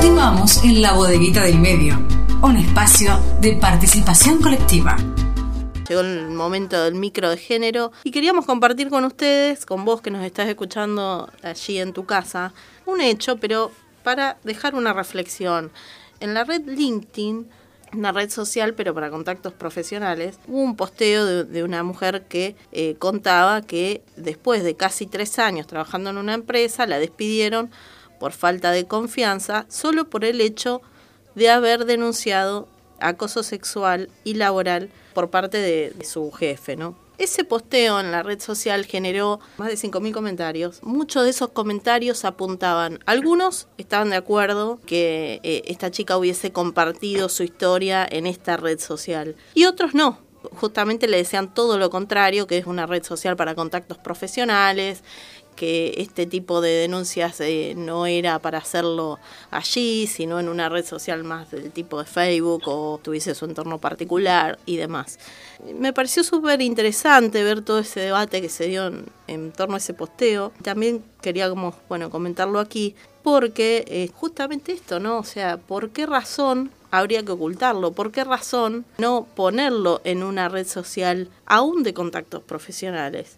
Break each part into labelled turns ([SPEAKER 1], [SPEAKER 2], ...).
[SPEAKER 1] Continuamos en la bodeguita del medio, un espacio de participación colectiva.
[SPEAKER 2] Llegó el momento del micro de género y queríamos compartir con ustedes, con vos que nos estás escuchando allí en tu casa, un hecho, pero para dejar una reflexión. En la red LinkedIn una red social, pero para contactos profesionales, hubo un posteo de, una mujer que eh, contaba que después de casi tres años trabajando en una empresa, la despidieron por falta de confianza, solo por el hecho de haber denunciado acoso sexual y laboral por parte de, su jefe, ¿no? Ese posteo en la red social generó más de 5.000 comentarios. Muchos de esos comentarios apuntaban, algunos estaban de acuerdo que eh, esta chica hubiese compartido su historia en esta red social y otros no. Justamente le decían todo lo contrario, que es una red social para contactos profesionales, que este tipo de denuncias eh, no era para hacerlo allí, sino en una red social más del tipo de Facebook o tuviese su entorno particular y demás. Me pareció súper interesante ver todo ese debate que se dio en, torno a ese posteo. También quería como, bueno, comentarlo aquí, porque eh, justamente esto, ¿no? O sea, ¿por qué razón habría que ocultarlo? ¿Por qué razón no ponerlo en una red social aún de contactos profesionales?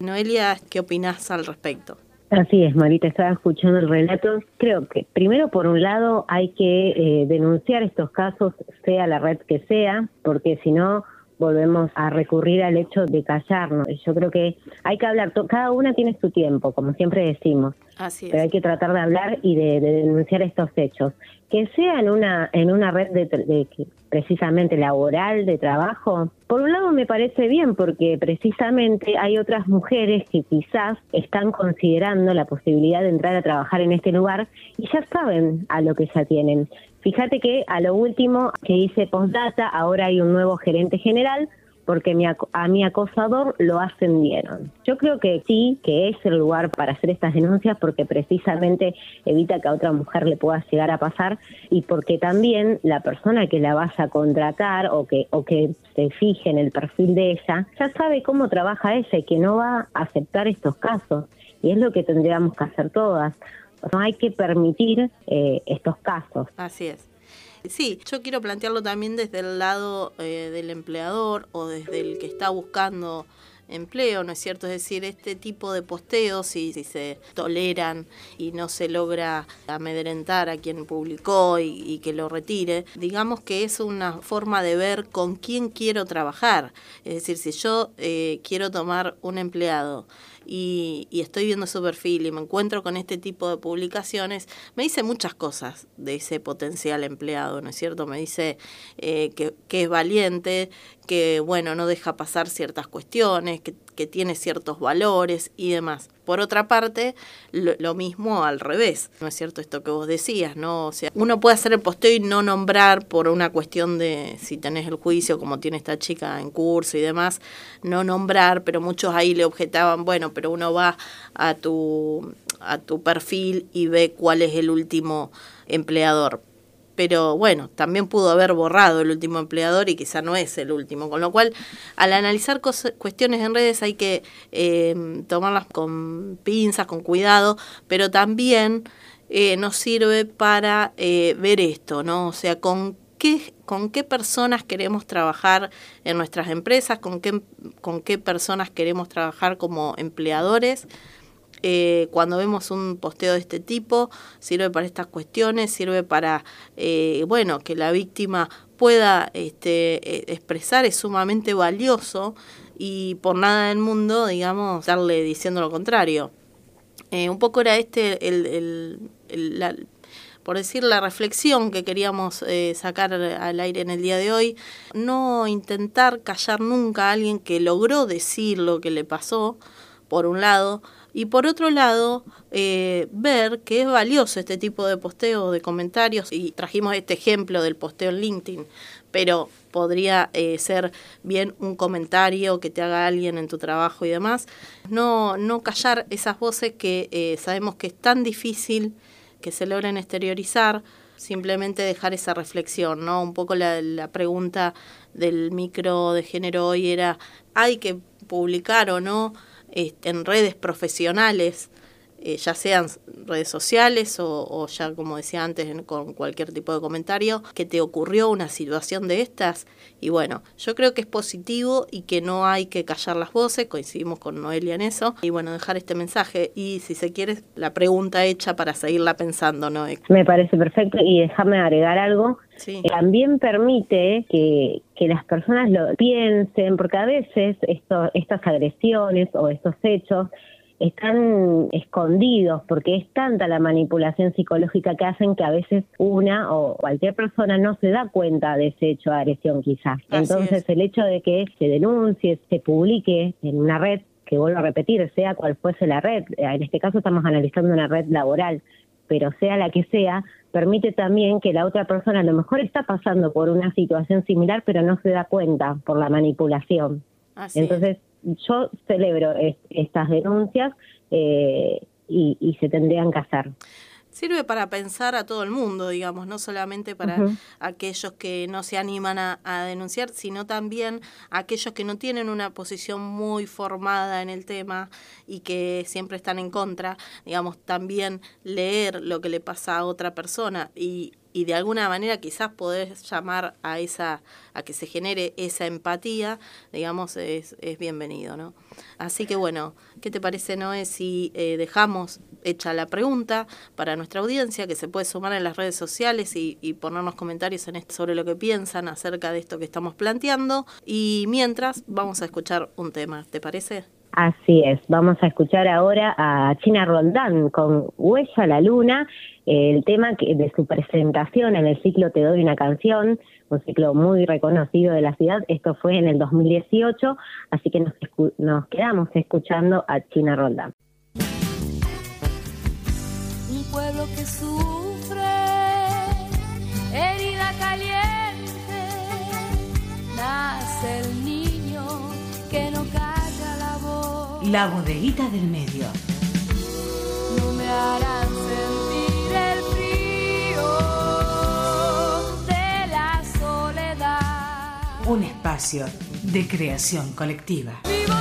[SPEAKER 2] Noelia, ¿qué opinas al respecto?
[SPEAKER 3] Así es, Marita, estaba escuchando el relato. Creo que primero, por un lado, hay que eh, denunciar estos casos, sea la red que sea, porque si no, volvemos a recurrir al hecho de callarnos. Yo creo que hay que hablar, cada una tiene su tiempo, como siempre decimos,
[SPEAKER 2] Así
[SPEAKER 3] pero hay que tratar de hablar y de, denunciar estos hechos. Que sea en una, en una red de, precisamente laboral, de trabajo, por un lado me parece bien porque precisamente hay otras mujeres que quizás están considerando la posibilidad de entrar a trabajar en este lugar y ya saben a lo que ya tienen. Fíjate que a lo último que hice postdata, ahora hay un nuevo gerente general porque a mi acosador lo ascendieron. Yo creo que sí, que es el lugar para hacer estas denuncias porque precisamente evita que a otra mujer le pueda llegar a pasar y porque también la persona que la vas a contratar o que, o que se fije en el perfil de ella, ya sabe cómo trabaja ella y que no va a aceptar estos casos. Y es lo que tendríamos que hacer todas. No hay que permitir eh, estos casos.
[SPEAKER 2] Así es. Sí, yo quiero plantearlo también desde el lado eh, del empleador o desde el que está buscando empleo, ¿no es cierto? Es decir, este tipo de posteos, si, si se toleran y no se logra amedrentar a quien publicó y, que lo retire, digamos que es una forma de ver con quién quiero trabajar. Es decir, si yo eh, quiero tomar un empleado y, estoy viendo su perfil y me encuentro con este tipo de publicaciones, me dice muchas cosas de ese potencial empleado, ¿no es cierto? Me dice eh, que, que es valiente, que, bueno, no deja pasar ciertas cuestiones, que, tiene ciertos valores y demás. Por otra parte, lo, mismo al revés, ¿no es cierto esto que vos decías, no? O sea, uno puede hacer el posteo y no nombrar por una cuestión de si tenés el juicio, como tiene esta chica en curso y demás, no nombrar, pero muchos ahí le objetaban, bueno, pero uno va a tu, a tu perfil y ve cuál es el último empleador pero bueno, también pudo haber borrado el último empleador y quizá no es el último. Con lo cual, al analizar cuestiones en redes hay que em, tomarlas con pinzas, con cuidado, pero también eh, nos sirve para eh, ver esto, ¿no? O sea, con qué, con qué personas queremos trabajar en nuestras empresas, con qué, con qué personas queremos trabajar como empleadores eh, cuando vemos un posteo de este tipo, sirve para estas cuestiones, sirve para, eh, bueno, que la víctima pueda este, e, expresar, es sumamente valioso y por nada del mundo, digamos, darle diciendo lo contrario. Eh, un poco era este el, por decir la reflexión que queríamos sacar al aire en el día de hoy, no intentar callar nunca a alguien que logró decir lo que le pasó, por un lado, y por otro lado, eh, ver que es valioso este tipo de posteo, de comentarios, y trajimos este ejemplo del posteo en LinkedIn, pero podría eh, ser bien un comentario que te haga alguien en tu trabajo y demás. No, no callar esas voces que eh, sabemos que es tan difícil que se logren exteriorizar, simplemente dejar esa reflexión, ¿no? Un poco la pregunta del micro de género hoy era, ¿hay que publicar o no? En redes profesionales eh, ya sean redes sociales o, ya como decía antes con cualquier tipo de comentario, que te ocurrió una situación de estas. Y bueno, yo creo que es positivo y que no hay que callar las voces, coincidimos con Noelia en eso. Y bueno, dejar este mensaje y si se quiere, la pregunta hecha para seguirla pensando, ¿no?
[SPEAKER 3] Me parece perfecto y déjame agregar algo. También permite que, que las personas lo piensen, porque a veces esto, estas agresiones o estos hechos están escondidos porque es tanta la manipulación psicológica que hacen que a veces una o cualquier persona no se da cuenta de ese hecho de agresión quizás. Entonces el hecho de que se denuncie, se publique en una red, que vuelvo a repetir, sea cual fuese la red, en este caso estamos analizando una red laboral, pero sea la que sea, permite también que la otra persona a lo mejor está pasando por una situación similar, pero no se da cuenta por la manipulación. Entonces, yo celebro estas denuncias eh, y, se tendrían que hacer.
[SPEAKER 2] Sirve para pensar a todo el mundo, digamos, no solamente para aquellos que no se animan a, denunciar, sino también aquellos que no tienen una posición muy formada en el tema y que siempre están en contra, digamos, también leer lo que le pasa a otra persona y y de alguna manera quizás poder llamar a esa a que se genere esa empatía digamos es, es bienvenido no así que bueno qué te parece Noé si eh, dejamos hecha la pregunta para nuestra audiencia que se puede sumar en las redes sociales y, y ponernos comentarios en esto sobre lo que piensan acerca de esto que estamos planteando y mientras vamos a escuchar un tema te parece
[SPEAKER 3] Así es, vamos a escuchar ahora a China Roldán con Huella a la Luna, el tema de su presentación en el ciclo Te doy una canción, un ciclo muy reconocido de la ciudad, esto fue en el 2018, así que nos, quedamos escuchando a China Roldán.
[SPEAKER 4] Un pueblo que sufre, herida caliente, nace el niño
[SPEAKER 1] la bodeguita del medio.
[SPEAKER 4] No me harán sentir el frío de la soledad.
[SPEAKER 1] Un espacio de creación colectiva.
[SPEAKER 4] Vivo